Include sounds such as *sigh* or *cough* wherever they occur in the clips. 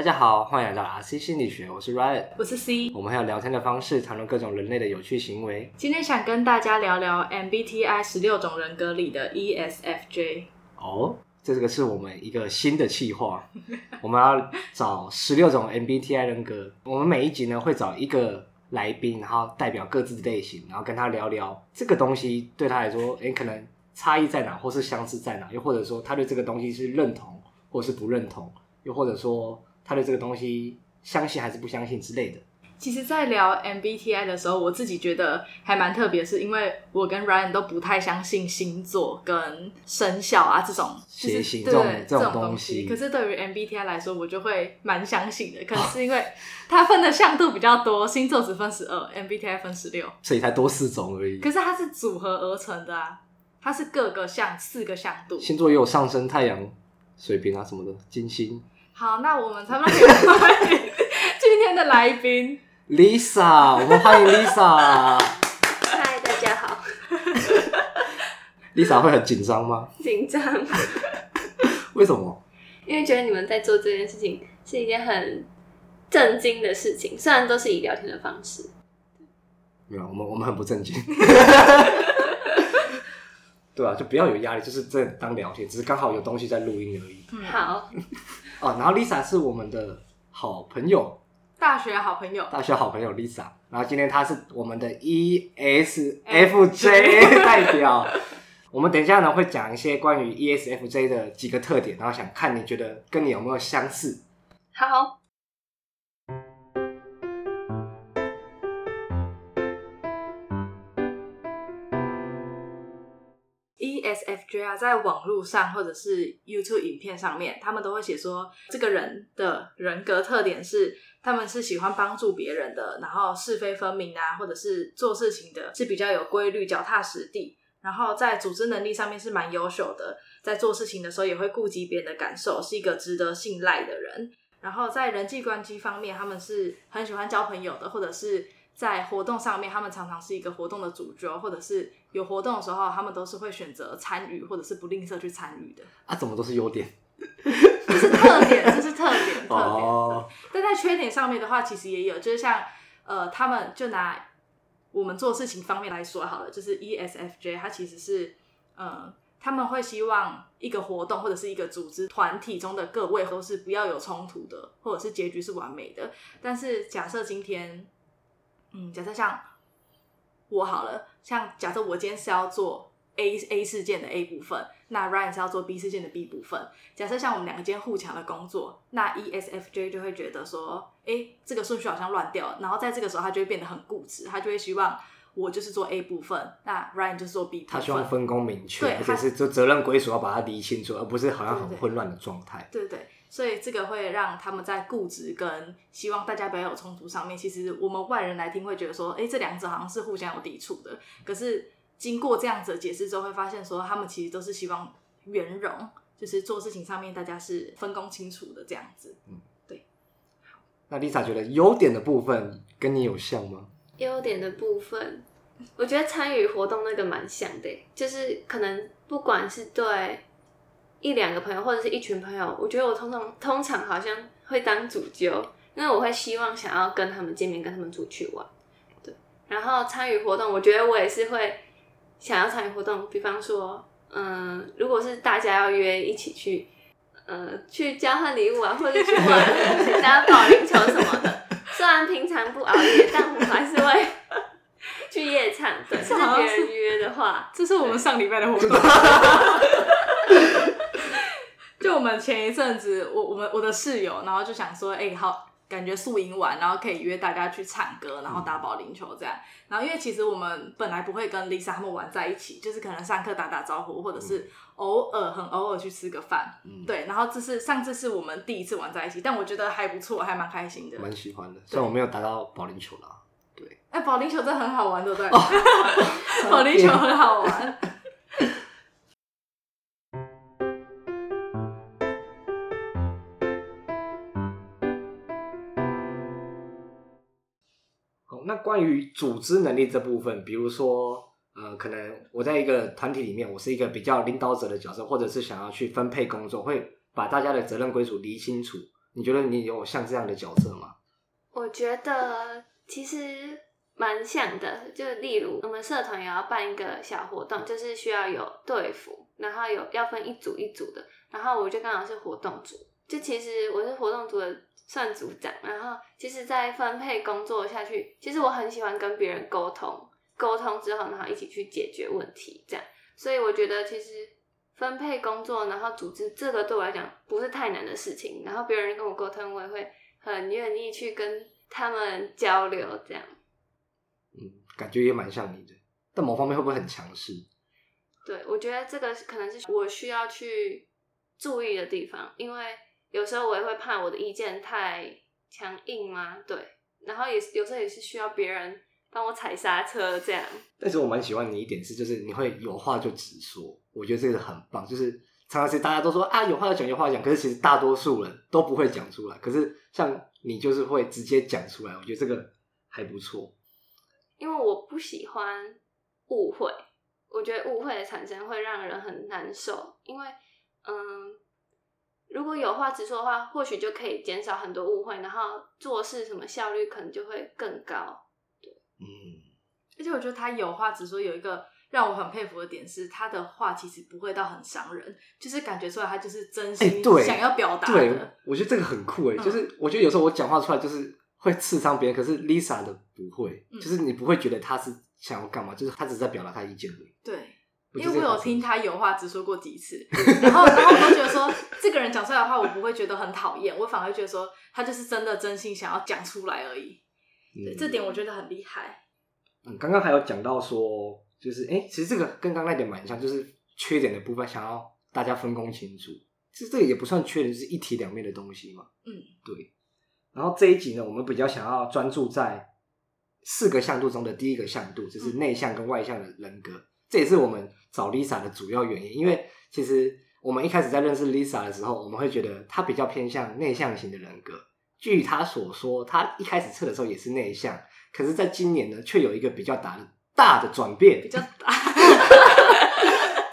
大家好，欢迎来到 RC 心理学，我是 Ryan，我是 C，我们还有聊天的方式，谈论各种人类的有趣行为。今天想跟大家聊聊 MBTI 十六种人格里的 ESFJ。哦，这个是我们一个新的企划，*laughs* 我们要找十六种 MBTI 人格。我们每一集呢会找一个来宾，然后代表各自的类型，然后跟他聊聊这个东西对他来说，诶，可能差异在哪，或是相似在哪，又或者说他对这个东西是认同或是不认同，又或者说。他对这个东西相信还是不相信之类的。其实，在聊 MBTI 的时候，我自己觉得还蛮特别，是因为我跟 Ryan 都不太相信星座跟生肖啊这种血型这种这种东西。可是对于 MBTI 来说，我就会蛮相信的。可能是因为它分的向度比较多，星座只分十二，MBTI 分十六，所以才多四种而已。可是它是组合而成的啊，它是各个像四个向度。星座也有上升、太阳、水瓶啊什么的，金星。好，那我们差不多可以欢迎今天的来宾 Lisa，我们欢迎 Lisa。嗨，大家好。Lisa 会很紧张吗？紧张。为什么？因为觉得你们在做这件事情是一件很正经的事情，虽然都是以聊天的方式。没有，我们我们很不正经。对啊，就不要有压力，就是这当聊天，只是刚好有东西在录音而已。嗯，好。哦，然后 Lisa 是我们的好朋友，大学好朋友，大学好朋友 Lisa。然后今天她是我们的 ESFJ *laughs* 代表。我们等一下呢会讲一些关于 ESFJ 的几个特点，然后想看你觉得跟你有没有相似。好。ESFJ 啊，在网络上或者是 YouTube 影片上面，他们都会写说，这个人的人格特点是，他们是喜欢帮助别人的，然后是非分明啊，或者是做事情的是比较有规律、脚踏实地，然后在组织能力上面是蛮优秀的，在做事情的时候也会顾及别人的感受，是一个值得信赖的人。然后在人际关系方面，他们是很喜欢交朋友的，或者是。在活动上面，他们常常是一个活动的主角，或者是有活动的时候，他们都是会选择参与，或者是不吝啬去参与的。啊，怎么都是优点？*laughs* 这是特点，这是特点，*laughs* 特点。哦。但在缺点上面的话，其实也有，就是像呃，他们就拿我们做事情方面来说好了，就是 ESFJ，他其实是呃，他们会希望一个活动或者是一个组织团体中的各位都是不要有冲突的，或者是结局是完美的。但是假设今天。嗯，假设像我好了，像假设我今天是要做 A A 事件的 A 部分，那 Ryan 是要做 B 事件的 B 部分。假设像我们两个今天互抢的工作，那 ESFJ 就会觉得说，哎、欸，这个顺序好像乱掉了。然后在这个时候，他就会变得很固执，他就会希望我就是做 A 部分，那 Ryan 就是做 B 部分。他希望分工明确，而且是就责任归属要把它理清楚，而不是好像很混乱的状态。对对。所以这个会让他们在固执跟希望大家不要有冲突上面，其实我们外人来听会觉得说，哎，这两者好像是互相有抵触的。可是经过这样子的解释之后，会发现说，他们其实都是希望圆融，就是做事情上面大家是分工清楚的这样子。嗯，对。那 Lisa 觉得优点的部分跟你有像吗？优点的部分，我觉得参与活动那个蛮像的，就是可能不管是对。一两个朋友或者是一群朋友，我觉得我通常通常好像会当主揪，因为我会希望想要跟他们见面，跟他们出去玩，对。然后参与活动，我觉得我也是会想要参与活动。比方说，嗯，如果是大家要约一起去，呃，去交换礼物啊，或者去玩，*laughs* 去打保龄球什么的。虽然平常不熬夜，但我还是会去夜场。对，是别人约的话，这是我们上礼拜的活动。*laughs* 就我们前一阵子，我我们我的室友，然后就想说，哎、欸，好，感觉宿营完，然后可以约大家去唱歌，然后打保龄球这样。然后因为其实我们本来不会跟 Lisa 他们玩在一起，就是可能上课打打招呼，或者是偶尔很偶尔去吃个饭，嗯，对。然后这是上次是我们第一次玩在一起，但我觉得还不错，还蛮开心的，蛮喜欢的。虽然我没有打到保龄球啦，对。哎、欸，保龄球真的很好玩，对不对？哦、保龄球很好玩。那关于组织能力这部分，比如说，呃，可能我在一个团体里面，我是一个比较领导者的角色，或者是想要去分配工作，会把大家的责任归属理清楚，你觉得你有像这样的角色吗？我觉得其实蛮像的，就例如我们社团也要办一个小活动，就是需要有队服，然后有要分一组一组的，然后我就刚好是活动组，就其实我是活动组的算组长，然后其实，在分配工作下去，其实我很喜欢跟别人沟通，沟通之后，然后一起去解决问题，这样，所以我觉得其实分配工作，然后组织这个对我来讲不是太难的事情，然后别人跟我沟通，我也会。很愿意去跟他们交流，这样，嗯，感觉也蛮像你的，但某方面会不会很强势？对，我觉得这个可能是我需要去注意的地方，因为有时候我也会怕我的意见太强硬嘛，对，然后也有时候也是需要别人帮我踩刹车这样。但是我蛮喜欢你一点是，就是你会有话就直说，我觉得这个很棒，就是。常常是大家都说啊，有话要讲，有话要讲，可是其实大多数人都不会讲出来。可是像你就是会直接讲出来，我觉得这个还不错。因为我不喜欢误会，我觉得误会的产生会让人很难受。因为嗯，如果有话直说的话，或许就可以减少很多误会，然后做事什么效率可能就会更高。对，嗯，而且我觉得他有话直说有一个。让我很佩服的点是，他的话其实不会到很伤人，就是感觉出来他就是真心想要表达的、欸对。我觉得这个很酷诶、嗯、就是我觉得有时候我讲话出来就是会刺伤别人，可是 Lisa 的不会，嗯、就是你不会觉得他是想要干嘛，就是他只是在表达他意见而已。对，因为我有听他有话直说过几次，*laughs* 然后然后我都觉得说这个人讲出来的话，我不会觉得很讨厌，我反而觉得说他就是真的真心想要讲出来而已。对，嗯、这点我觉得很厉害。嗯，刚刚还有讲到说。就是哎、欸，其实这个跟刚刚那点蛮像，就是缺点的部分想要大家分工清楚。其实这个也不算缺点，就是一体两面的东西嘛。嗯，对。然后这一集呢，我们比较想要专注在四个向度中的第一个向度，就是内向跟外向的人格。嗯、这也是我们找 Lisa 的主要原因，因为其实我们一开始在认识 Lisa 的时候，我们会觉得她比较偏向内向型的人格。据她所说，她一开始测的时候也是内向，可是在今年呢，却有一个比较大的。大的转变比较大，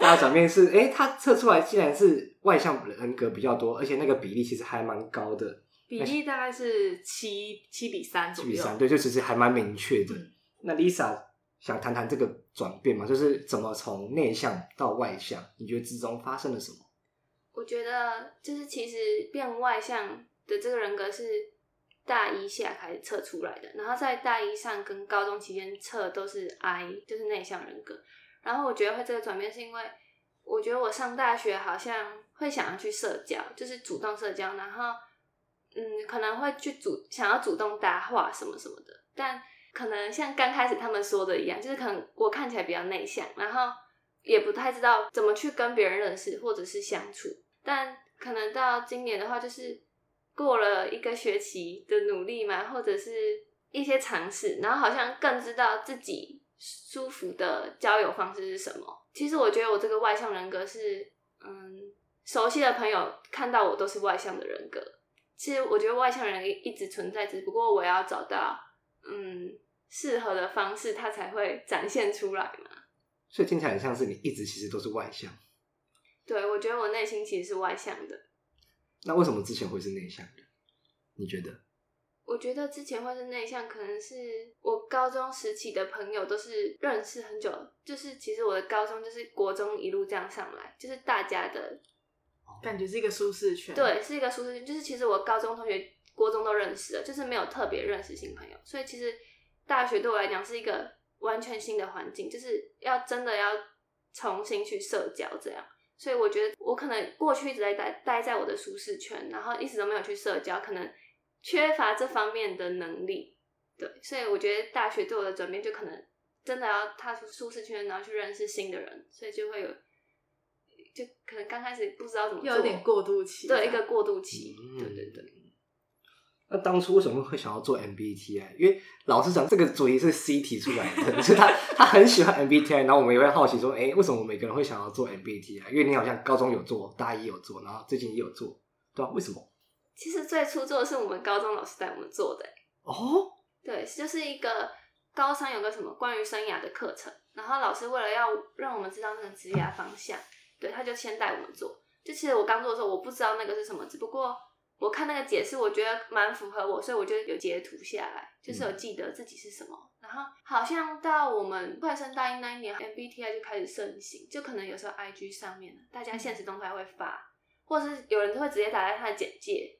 大的转变是，哎、欸，他测出来竟然是外向人格比较多，而且那个比例其实还蛮高的，比例大概是七七比三左右，七比三，对，就其实还蛮明确的。嗯、那 Lisa 想谈谈这个转变嘛？就是怎么从内向到外向，你觉得之中发生了什么？我觉得就是其实变外向的这个人格是。大一下开始测出来的，然后在大一上跟高中期间测都是 I，就是内向人格。然后我觉得会这个转变是因为，我觉得我上大学好像会想要去社交，就是主动社交，然后嗯，可能会去主想要主动搭话什么什么的。但可能像刚开始他们说的一样，就是可能我看起来比较内向，然后也不太知道怎么去跟别人认识或者是相处。但可能到今年的话，就是。过了一个学期的努力嘛，或者是一些尝试，然后好像更知道自己舒服的交友方式是什么。其实我觉得我这个外向人格是，嗯，熟悉的朋友看到我都是外向的人格。其实我觉得外向人一直存在，只不过我要找到嗯适合的方式，它才会展现出来嘛。所以听起来很像是你一直其实都是外向。对，我觉得我内心其实是外向的。那为什么之前会是内向的？你觉得？我觉得之前会是内向，可能是我高中时期的朋友都是认识很久，就是其实我的高中就是国中一路这样上来，就是大家的感觉是一个舒适圈。对，是一个舒适圈。就是其实我高中同学、国中都认识了，就是没有特别认识新朋友。所以其实大学对我来讲是一个完全新的环境，就是要真的要重新去社交这样。所以我觉得我可能过去一直在待待在我的舒适圈，然后一直都没有去社交，可能缺乏这方面的能力。对，所以我觉得大学对我的转变就可能真的要踏出舒适圈，然后去认识新的人，所以就会有，就可能刚开始不知道怎么做，有点过渡期，对，一个过渡期，嗯、对对对。那当初为什么会想要做 MBTI？因为老实讲，这个主意是 C 提出来的，*laughs* 就是他他很喜欢 MBTI，然后我们也会好奇说，哎、欸，为什么每个人会想要做 MBTI？因为你好像高中有做，大一有做，然后最近也有做，对吧、啊？为什么？其实最初做的是我们高中老师带我们做的。哦，对，就是一个高三有个什么关于生涯的课程，然后老师为了要让我们知道那个职业方向，对，他就先带我们做。就其实我刚做的时候，我不知道那个是什么，只不过。我看那个解释，我觉得蛮符合我，所以我就有截图下来，就是有记得自己是什么。嗯、然后好像到我们快升大一那一年，MBTI 就开始盛行，就可能有时候 IG 上面大家现实动态会发，或者是有人都会直接打在他的简介。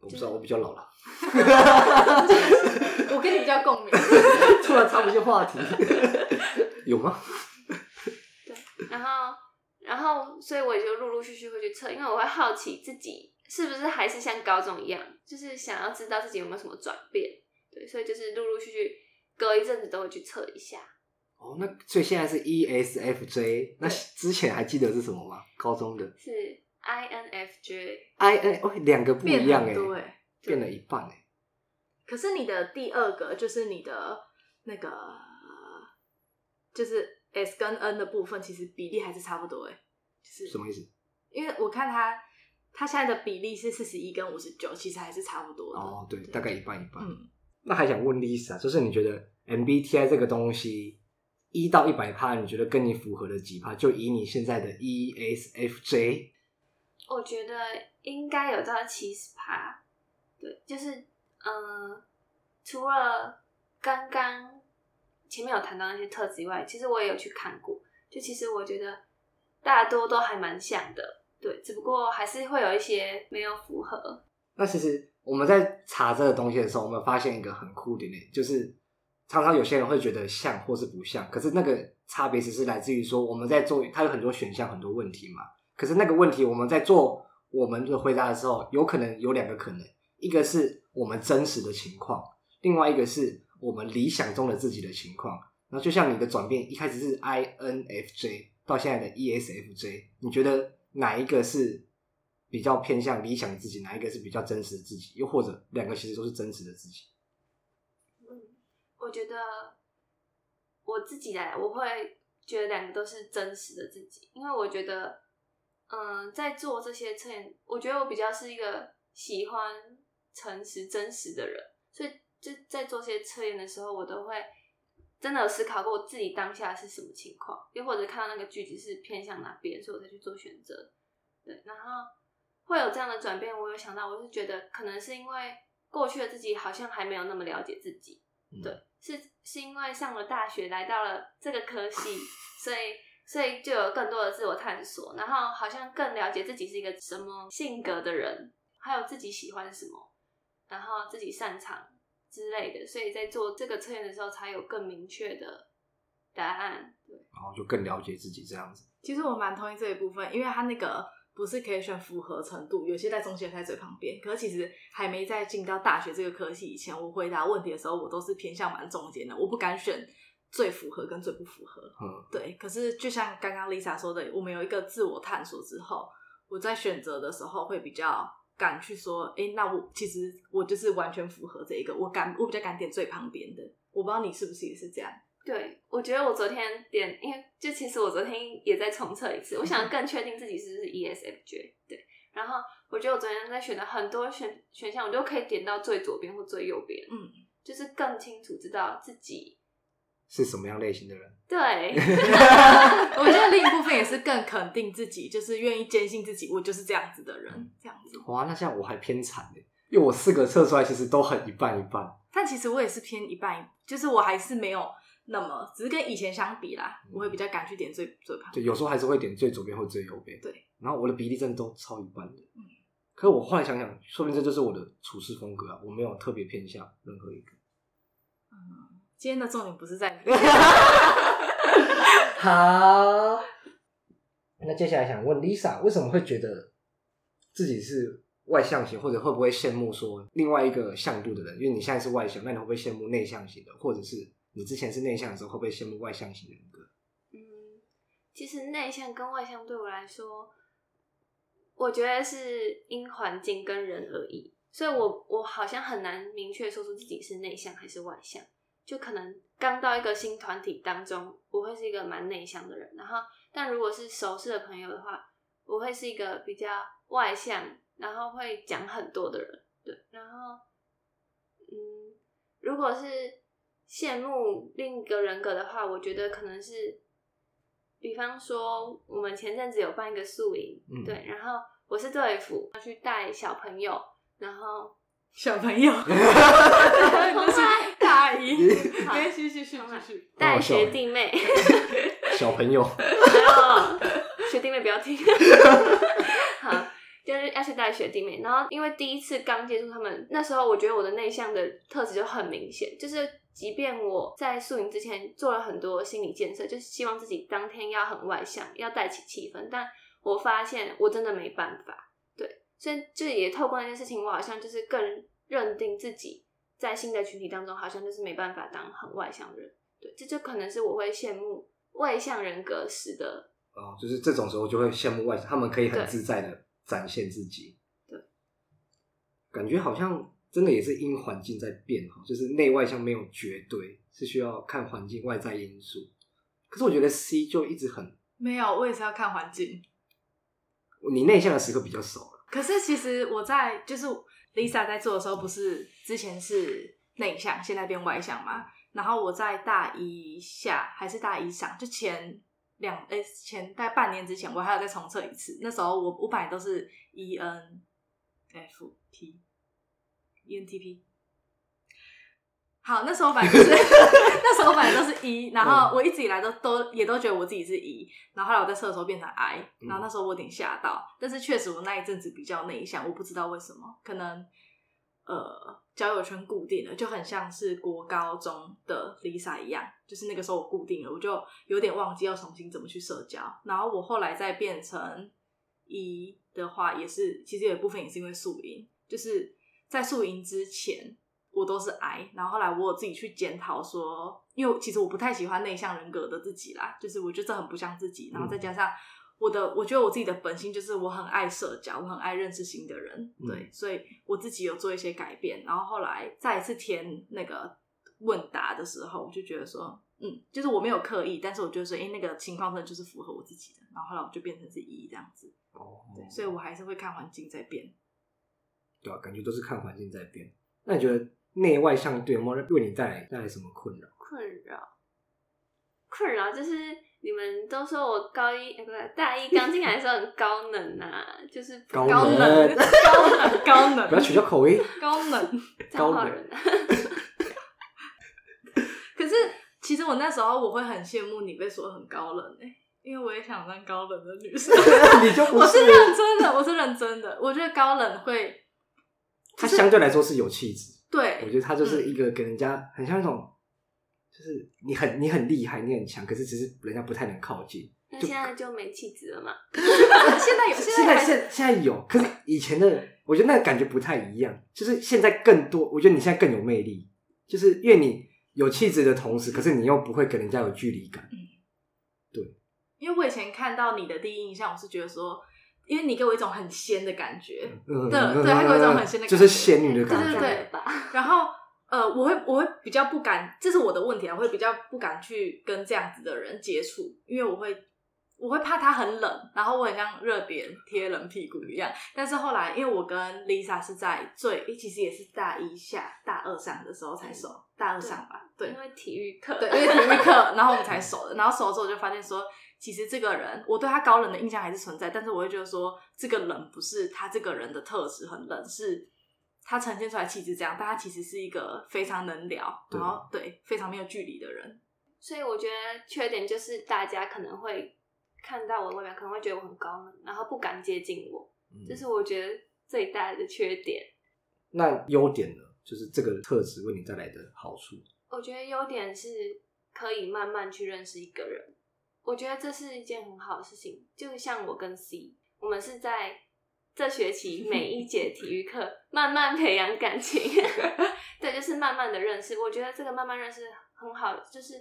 我不知道，我比较老了。*laughs* 我跟你比较共鸣，*laughs* 突然插不进话题，*laughs* 有吗？对，然后，然后，所以我也就陆陆续续会去测，因为我会好奇自己是不是还是像高中一样，就是想要知道自己有没有什么转变。对，所以就是陆陆续续隔一阵子都会去测一下。哦，那所以现在是 ESFJ，那之前还记得是什么吗？高中的是。INFJ，I N 哦，两个不一样哎，对，变了一半哎。可是你的第二个就是你的那个，就是 S 跟 N 的部分，其实比例还是差不多哎。就是什么意思？因为我看他他现在的比例是四十一跟五十九，其实还是差不多的。哦，对，对大概一半一半。嗯，那还想问 Lisa，就是你觉得 MBTI 这个东西一到一百趴，你觉得跟你符合的几趴？就以你现在的 ESFJ。我觉得应该有到七十趴，对，就是嗯、呃，除了刚刚前面有谈到那些特质以外，其实我也有去看过，就其实我觉得大多都还蛮像的，对，只不过还是会有一些没有符合。那其实我们在查这个东西的时候，我们发现一个很酷的点，就是常常有些人会觉得像或是不像，可是那个差别只是来自于说我们在做，它有很多选项，很多问题嘛。可是那个问题，我们在做我们的回答的时候，有可能有两个可能，一个是我们真实的情况，另外一个是我们理想中的自己的情况。那就像你的转变，一开始是 INFJ 到现在的 ESFJ，你觉得哪一个是比较偏向理想的自己，哪一个是比较真实的自己？又或者两个其实都是真实的自己？嗯，我觉得我自己来，我会觉得两个都是真实的自己，因为我觉得。嗯，在做这些测验，我觉得我比较是一个喜欢诚实、真实的人，所以就在做些测验的时候，我都会真的有思考过我自己当下是什么情况，又或者看到那个句子是偏向哪边，所以我才去做选择。对，然后会有这样的转变，我有想到，我是觉得可能是因为过去的自己好像还没有那么了解自己，对，是是因为上了大学，来到了这个科系，所以。所以就有更多的自我探索，然后好像更了解自己是一个什么性格的人，还有自己喜欢什么，然后自己擅长之类的。所以在做这个测验的时候，才有更明确的答案。对，然后就更了解自己这样子。其实我蛮同意这一部分，因为他那个不是可以选符合程度，有些在中间，在最旁边。可是其实还没在进到大学这个科系以前，我回答问题的时候，我都是偏向蛮中间的，我不敢选。最符合跟最不符合，嗯，对。可是就像刚刚 Lisa 说的，我们有一个自我探索之后，我在选择的时候会比较敢去说，哎、欸，那我其实我就是完全符合这一个，我敢，我比较敢点最旁边的。我不知道你是不是也是这样？对，我觉得我昨天点，因为就其实我昨天也在重测一次，我想更确定自己是不是 ESFJ。对，然后我觉得我昨天在选的很多选选项，我都可以点到最左边或最右边，嗯，就是更清楚知道自己。是什么样类型的人？对，*laughs* 我觉得另一部分也是更肯定自己，就是愿意坚信自己，我就是这样子的人，这样子。哇，那这样我还偏惨呢，因为我四个测出来其实都很一半一半。但其实我也是偏一半，就是我还是没有那么，只是跟以前相比啦，我会比较敢去点最最旁。对，有时候还是会点最左边或最右边。对，然后我的比例真的都超一半的。嗯，可是我后来想想，说不定这就是我的处事风格啊，我没有特别偏向任何一个。嗯。今天的重点不是在你 *laughs* 好。那接下来想问 Lisa，为什么会觉得自己是外向型，或者会不会羡慕说另外一个向度的人？因为你现在是外向，那你会不会羡慕内向型的？或者是你之前是内向的时候，会不会羡慕外向型的人格？嗯，其实内向跟外向对我来说，我觉得是因环境跟人而异，所以我我好像很难明确说出自己是内向还是外向。就可能刚到一个新团体当中，我会是一个蛮内向的人。然后，但如果是熟识的朋友的话，我会是一个比较外向，然后会讲很多的人。对，然后，嗯，如果是羡慕另一个人格的话，我觉得可能是，比方说我们前阵子有办一个宿营，嗯，对，然后我是队服，要去带小朋友。然后小朋友，就 *laughs* 是大一，*laughs* 继续继续继续，带学弟妹，小朋友，学弟妹不要听，*laughs* 好。就是要去带学弟妹，然后因为第一次刚接触他们，那时候我觉得我的内向的特质就很明显，就是即便我在宿营之前做了很多心理建设，就是希望自己当天要很外向，要带起气氛，但我发现我真的没办法，对，所以就也透过那件事情，我好像就是更认定自己在新的群体当中，好像就是没办法当很外向的人，对，这就可能是我会羡慕外向人格时的，哦，就是这种时候就会羡慕外向，他们可以很自在的。展现自己，对，感觉好像真的也是因环境在变哈，就是内外向没有绝对，是需要看环境外在因素。可是我觉得 C 就一直很没有，我也是要看环境。你内向的时刻比较少了，可是其实我在就是 Lisa 在做的时候，不是之前是内向，现在变外向嘛？然后我在大一下还是大一上，就前。两诶、前大概半年之前，我还有再重测一次。那时候我五百都是 E N F P E N T P。好，那时候反正就是 *laughs* 那时候反正都是一然后我一直以来都都也都觉得我自己是一然后后来我在测的时候变成 I，然后那时候我有点吓到，但是确实我那一阵子比较内向，我不知道为什么，可能。呃，交友圈固定了，就很像是国高中的 Lisa 一样，就是那个时候我固定了，我就有点忘记要重新怎么去社交。然后我后来再变成一的话，也是其实有一部分也是因为宿营，就是在宿营之前我都是 I，然后后来我有自己去检讨说，因为其实我不太喜欢内向人格的自己啦，就是我觉得这很不像自己，然后再加上。我的我觉得我自己的本性就是我很爱社交，我很爱认识新的人，对，所以我自己有做一些改变。然后后来再一次填那个问答的时候，我就觉得说，嗯，就是我没有刻意，但是我觉得说，哎，那个情况真的就是符合我自己的。然后后来我就变成是 E 这样子，哦，对，所以我还是会看环境在变。对啊，感觉都是看环境在变。那你觉得内外向对吗？为你带来带来什么困扰？困扰，困扰就是。你们都说我高一，欸、不对，大一刚进来的时候很高冷呐、啊，就是 *laughs* 高冷，高冷，高冷，不要取消口音，高冷，高冷人。可是其实我那时候我会很羡慕你被说很高冷哎、欸，因为我也想当高冷的女生。*laughs* 我是认真的，我是认真的。我觉得高冷会，他相对来说是有气质。对，我觉得他就是一个给人家很像那种。就是你很你很厉害，你很强，可是只是人家不太能靠近。那现在就没气质了嘛？*laughs* 现在有，现在现现在有，可是以前的，我觉得那个感觉不太一样。就是现在更多，我觉得你现在更有魅力，就是因为你有气质的同时，可是你又不会给人家有距离感。嗯，对。因为我以前看到你的第一印象，我是觉得说，因为你给我一种很仙的感觉，嗯、对对，他给我一种很仙的感觉，就是仙女的感觉，对对对。然后。呃，我会我会比较不敢，这是我的问题啊，我会比较不敢去跟这样子的人接触，因为我会我会怕他很冷，然后我很像热点贴冷屁股一样。但是后来，因为我跟 Lisa 是在最，其实也是大一下大二上的时候才熟，嗯、大二上吧，对，因为体育课，对，因为体育课，然后我们才熟的。然后熟了之后，我就发现说，其实这个人，我对他高冷的印象还是存在，但是我会觉得说，这个冷不是他这个人的特质很冷，是。他呈现出来气质这样，但他其实是一个非常能聊，然后对非常没有距离的人。所以我觉得缺点就是大家可能会看到我的外表，可能会觉得我很高冷，然后不敢接近我，嗯、这是我觉得最大的缺点。那优点呢？就是这个特质为你带来的好处。我觉得优点是可以慢慢去认识一个人，我觉得这是一件很好的事情。就像我跟 C，我们是在。这学期 *laughs* 每一节体育课，慢慢培养感情，*laughs* 对，就是慢慢的认识。我觉得这个慢慢认识很好，就是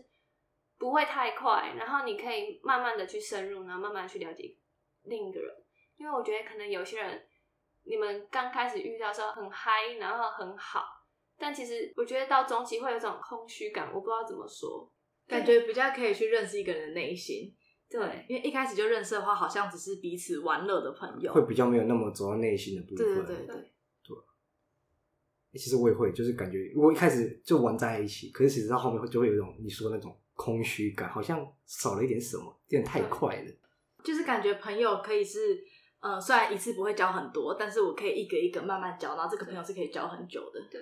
不会太快，然后你可以慢慢的去深入，然后慢慢去了解另一个人。因为我觉得可能有些人，你们刚开始遇到的时候很嗨，然后很好，但其实我觉得到中期会有种空虚感，我不知道怎么说，感觉比较可以去认识一个人的内心。对，因为一开始就认识的话，好像只是彼此玩乐的朋友，会比较没有那么走到内心的部分。对对对对，对。其实我也会，就是感觉我一开始就玩在一起，可是其实到后面就会有一种你说的那种空虚感，好像少了一点什么，有点太快了。就是感觉朋友可以是呃，虽然一次不会交很多，但是我可以一个一个慢慢交，然后这个朋友是可以交很久的。对，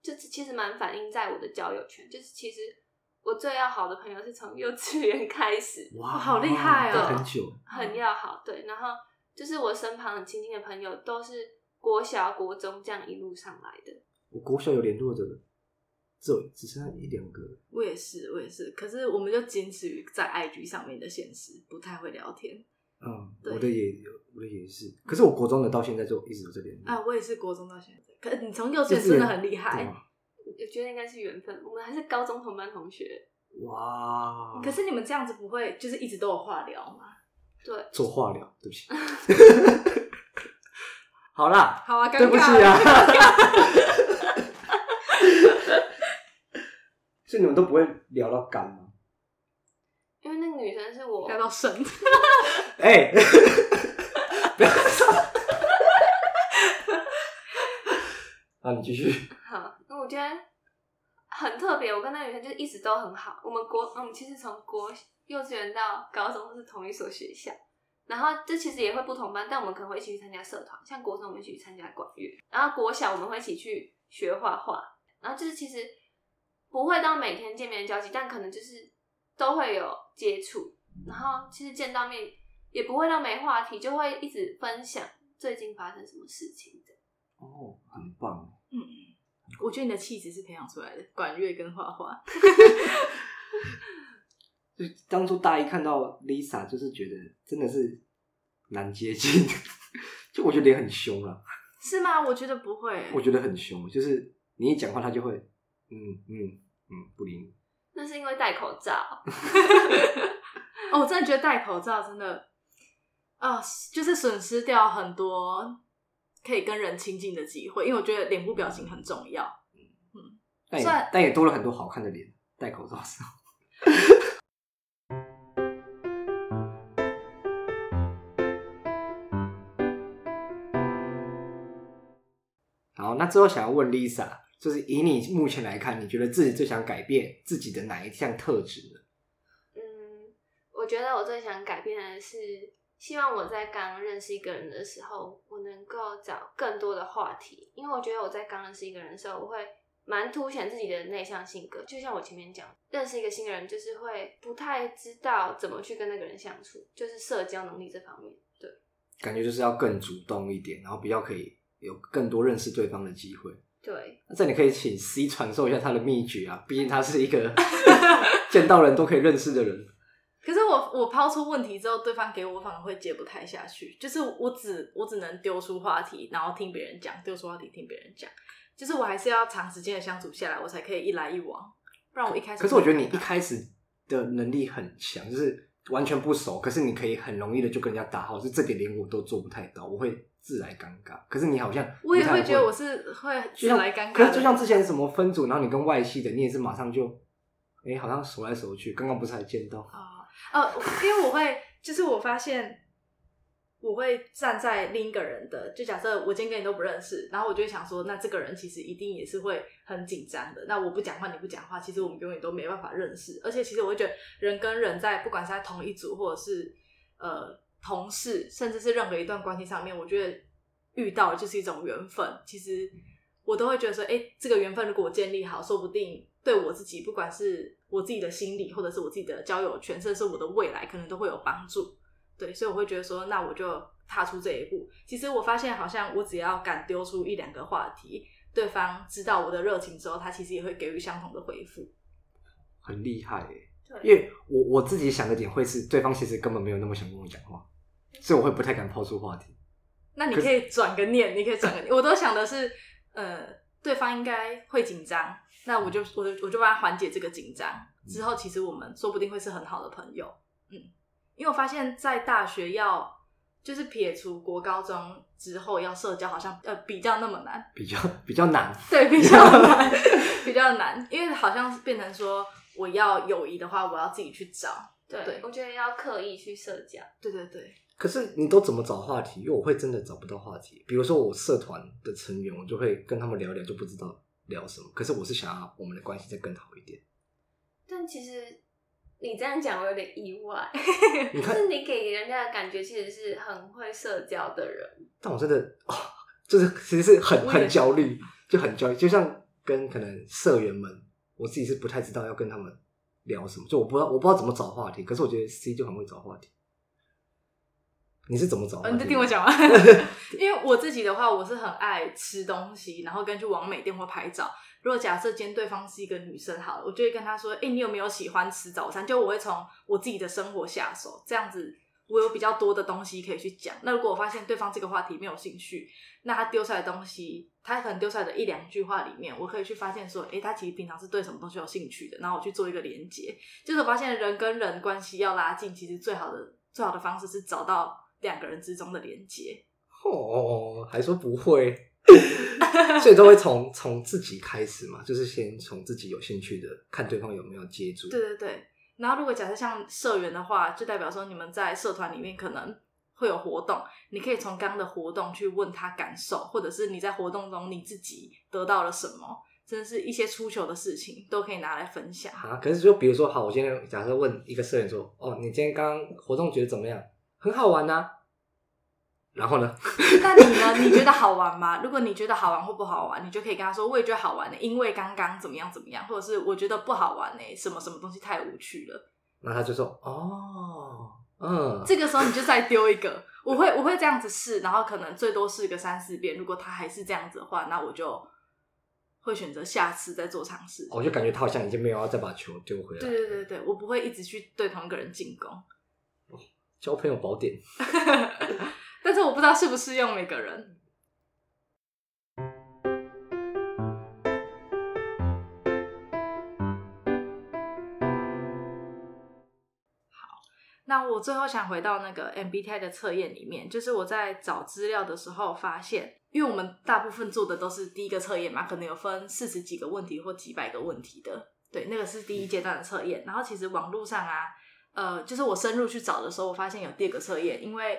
就其实蛮反映在我的交友圈，就是其实我最要好的朋友是从幼稚园开始，哇，好厉害哦，很久，很要好。对，然后就是我身旁很亲近的朋友都是国小、国中这样一路上来的。我国小有联络的。只只剩下一两个，我也是，我也是。可是我们就仅止于在 IG 上面的现实，不太会聊天。嗯，我的也有，我的也是。可是我国中的到现在就一直都在联络。啊，我也是国中到现在。可是你从幼稚园真的很厉害，我觉得应该是缘分。我们还是高中同班同学。哇！可是你们这样子不会就是一直都有话聊吗？对，做话聊，对不起。*laughs* *laughs* 好啦，好啊，对不起啊。所以你们都不会聊到干吗？因为那个女生是我聊到神。*laughs* 哎，不要说。那，你继续。好，那我觉得很特别。我跟那个女生就一直都很好。我们国，嗯，其实从国幼稚园到高中都是同一所学校，然后这其实也会不同班，但我们可能会一起去参加社团，像国中我们一起去参加管乐，然后国小我们会一起去学画画，然后就是其实。不会到每天见面交集，但可能就是都会有接触，然后其实见到面也不会到没话题，就会一直分享最近发生什么事情的。哦，很棒。嗯，我觉得你的气质是培养出来的，管乐跟画画。*laughs* 就当初大一看到 Lisa，就是觉得真的是难接近，就我觉得脸很凶啊。是吗？我觉得不会。我觉得很凶，就是你一讲话，他就会。嗯嗯嗯，不理你。那是因为戴口罩。*laughs* 哦，我真的觉得戴口罩真的啊、呃，就是损失掉很多可以跟人亲近的机会。因为我觉得脸部表情很重要。嗯，但也但也多了很多好看的脸。戴口罩时候。*laughs* 好，那最后想要问 Lisa。就是以你目前来看，你觉得自己最想改变自己的哪一项特质呢？嗯，我觉得我最想改变的是，希望我在刚认识一个人的时候，我能够找更多的话题。因为我觉得我在刚认识一个人的时候，我会蛮凸显自己的内向性格。就像我前面讲，认识一个新人，就是会不太知道怎么去跟那个人相处，就是社交能力这方面。对，感觉就是要更主动一点，然后比较可以有更多认识对方的机会。对，那这你可以请 C 传授一下他的秘诀啊，毕竟他是一个 *laughs* 见到人都可以认识的人。可是我我抛出问题之后，对方给我反而会接不太下去，就是我只我只能丢出话题，然后听别人讲，丢出话题听别人讲，就是我还是要长时间的相处下来，我才可以一来一往，不然我一开始。可是我觉得你一开始的能力很强，就是完全不熟，可是你可以很容易的就跟人家打好，是这点连我都做不太到，我会。自来尴尬，可是你好像我也会觉得我是会自来尴尬。可是就像之前什么分组，然后你跟外系的，你也是马上就，哎、欸，好像熟来熟去。刚刚不是还见到啊？呃，因为我会，就是我发现我会站在另一个人的，就假设我今天跟你都不认识，然后我就会想说，那这个人其实一定也是会很紧张的。那我不讲话，你不讲话，其实我们永远都没办法认识。而且其实我会觉得，人跟人在不管是在同一组，或者是呃。同事，甚至是任何一段关系上面，我觉得遇到的就是一种缘分。其实我都会觉得说，哎、欸，这个缘分如果我建立好，说不定对我自己，不管是我自己的心理，或者是我自己的交友圈，甚至是我的未来，可能都会有帮助。对，所以我会觉得说，那我就踏出这一步。其实我发现，好像我只要敢丢出一两个话题，对方知道我的热情之后，他其实也会给予相同的回复。很厉害耶！因为我我自己想的点会是，对方其实根本没有那么想跟我讲话。所以我会不太敢抛出话题。那你可以转个念，你可以转个念。我都想的是，呃，对方应该会紧张，那我就我就我就帮他缓解这个紧张。之后其实我们说不定会是很好的朋友。嗯，因为我发现，在大学要就是撇除国高中之后要社交，好像呃比较那么难，比较比较难。*laughs* 对，比较 *laughs* 难，*laughs* 比较难，因为好像变成说，我要友谊的话，我要自己去找。对，对我觉得要刻意去社交。对对对。可是你都怎么找话题？因为我会真的找不到话题。比如说我社团的成员，我就会跟他们聊聊，就不知道聊什么。可是我是想要我们的关系再更好一点。但其实你这样讲我有点意外。你看就是你给人家的感觉其实是很会社交的人，但我真的哦，*laughs* 就是其实是很很焦虑，就很焦虑，就像跟可能社员们，我自己是不太知道要跟他们聊什么，就我不知道我不知道怎么找话题，可是我觉得 C 就很会找话题。你是怎么找话题？哦，你在听我讲吗？*laughs* *laughs* 因为我自己的话，我是很爱吃东西，然后跟去网美店或拍照。如果假设今天对方是一个女生，好了，我就会跟她说：“哎、欸，你有没有喜欢吃早餐？”就我会从我自己的生活下手，这样子我有比较多的东西可以去讲。那如果我发现对方这个话题没有兴趣，那他丢出来的东西，他可能丢出来的一两句话里面，我可以去发现说：“哎、欸，他其实平常是对什么东西有兴趣的。”然后我去做一个连接。就是我发现人跟人关系要拉近，其实最好的最好的方式是找到。两个人之中的连接哦，还说不会，所以都会从从自己开始嘛，就是先从自己有兴趣的，看对方有没有接住。对对对，然后如果假设像社员的话，就代表说你们在社团里面可能会有活动，你可以从刚刚的活动去问他感受，或者是你在活动中你自己得到了什么，真的是一些出糗的事情都可以拿来分享啊。可是就比如说，好，我今天假设问一个社员说，哦，你今天刚刚活动觉得怎么样？很好玩呐、啊，然后呢？*laughs* 那你呢？你觉得好玩吗？*laughs* 如果你觉得好玩或不好玩，你就可以跟他说：“我也觉得好玩的，因为刚刚怎么样怎么样，或者是我觉得不好玩呢，什么什么东西太无趣了。”那他就说：“哦，嗯。”这个时候你就再丢一个，我会我会这样子试，然后可能最多试个三四遍。如果他还是这样子的话，那我就会选择下次再做尝试。我就感觉他好像已经没有要再把球丢回来。对对对对，我不会一直去对同一个人进攻。交朋友宝典，*laughs* 但是我不知道适不适用每个人。好，那我最后想回到那个 MBTI 的测验里面，就是我在找资料的时候发现，因为我们大部分做的都是第一个测验嘛，可能有分四十几个问题或几百个问题的，对，那个是第一阶段的测验。然后其实网络上啊。呃，就是我深入去找的时候，我发现有第二个测验，因为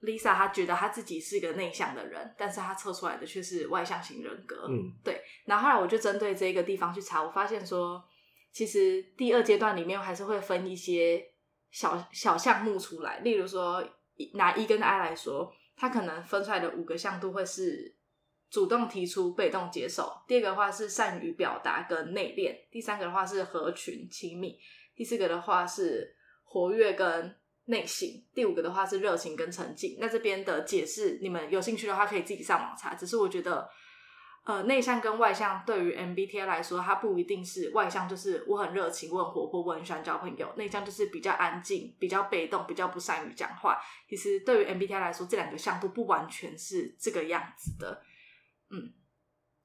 Lisa 她觉得她自己是一个内向的人，但是她测出来的却是外向型人格。嗯，对。然后后来我就针对这个地方去查，我发现说，其实第二阶段里面还是会分一些小小项目出来，例如说拿一跟 I 来说，它可能分出来的五个向度会是主动提出、被动接受；第二个的话是善于表达跟内敛；第三个的话是合群、亲密。第四个的话是活跃跟内省，第五个的话是热情跟沉静。那这边的解释，你们有兴趣的话可以自己上网查。只是我觉得，呃，内向跟外向对于 MBTI 来说，它不一定是外向，就是我很热情，我很活泼，我很喜欢交朋友；内向就是比较安静，比较被动，比较不善于讲话。其实对于 MBTI 来说，这两个向度不完全是这个样子的，嗯。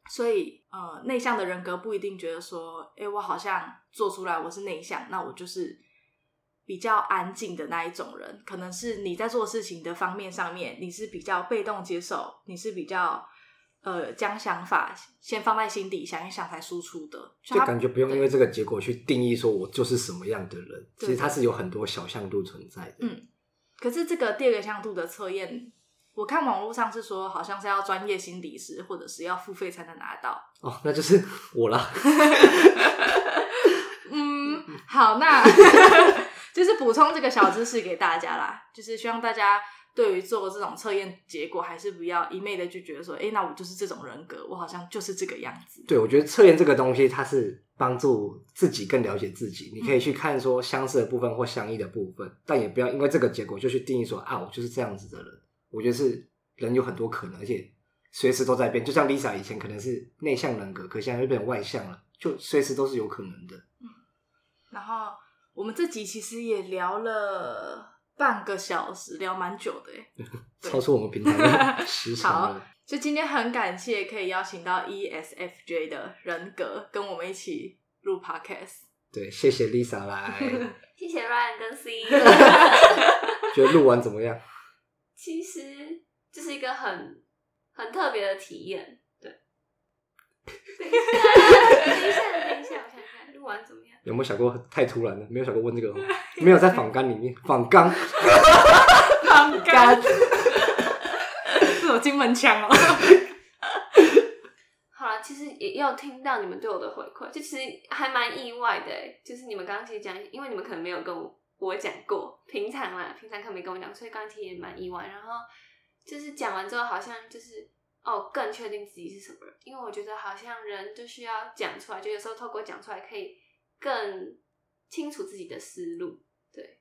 所以，呃，内向的人格不一定觉得说，哎、欸，我好像做出来我是内向，那我就是比较安静的那一种人。可能是你在做事情的方面上面，你是比较被动接受，你是比较呃将想法先放在心底想一想才输出的。就，就感觉不用因为这个结果去定义说我就是什么样的人。其实它是有很多小向度存在的。嗯，可是这个第二个向度的测验。我看网络上是说，好像是要专业心理师，或者是要付费才能拿到。哦，那就是我啦。*laughs* 嗯，好，那 *laughs* 就是补充这个小知识给大家啦。就是希望大家对于做这种测验结果，还是不要一昧的就觉得说，哎、欸，那我就是这种人格，我好像就是这个样子。对，我觉得测验这个东西，它是帮助自己更了解自己。你可以去看说相似的部分或相异的部分，嗯、但也不要因为这个结果就去定义说，啊，我就是这样子的人。我觉得是人有很多可能，而且随时都在变。就像 Lisa 以前可能是内向人格，可现在又变成外向了，就随时都是有可能的。嗯。然后我们这集其实也聊了半个小时，聊蛮久的诶，*laughs* 超出我们平台的 *laughs* 时长了。就今天很感谢可以邀请到 ESFJ 的人格跟我们一起录 Podcast。对，谢谢 Lisa 来，*laughs* 谢谢 Ryan 跟 C。觉得录完怎么样？其实这是一个很很特别的体验，对。等一下，等一下，等一下，我看看录完怎么样？有没有想过太突然了？没有想过问这个吗？没有在访纲里面，*laughs* 访纲，访纲，这种金门腔哦。好了，其实也有听到你们对我的回馈，就其实还蛮意外的。就是你们刚刚其实讲，因为你们可能没有跟我我讲过，平常啦，平常可能没跟我讲，所以刚刚其实也蛮意外。然后就是讲完之后，好像就是哦，更确定自己是什么人，因为我觉得好像人就需要讲出来，就有时候透过讲出来可以更清楚自己的思路。对，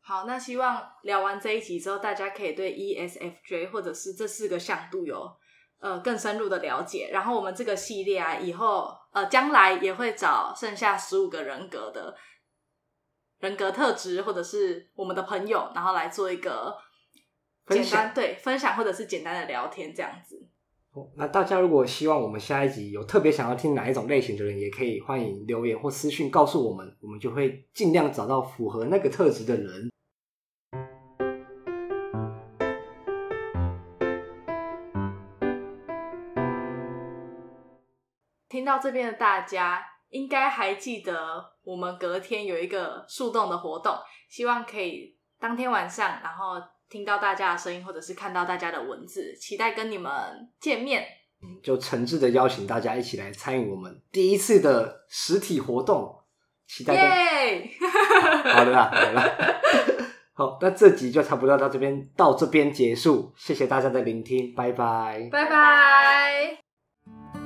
好，那希望聊完这一集之后，大家可以对 ESFJ 或者是这四个向度有。呃，更深入的了解，然后我们这个系列啊，以后呃，将来也会找剩下十五个人格的人格特质，或者是我们的朋友，然后来做一个简单，分享，对，分享或者是简单的聊天这样子。哦，那大家如果希望我们下一集有特别想要听哪一种类型的人，也可以欢迎留言或私讯告诉我们，我们就会尽量找到符合那个特质的人。听到这边的大家，应该还记得我们隔天有一个树洞的活动，希望可以当天晚上，然后听到大家的声音，或者是看到大家的文字，期待跟你们见面。嗯，就诚挚的邀请大家一起来参与我们第一次的实体活动，期待。耶！*laughs* 好的啦，好的啦。好，那这集就差不多到这边，到这边结束。谢谢大家的聆听，拜拜，拜拜。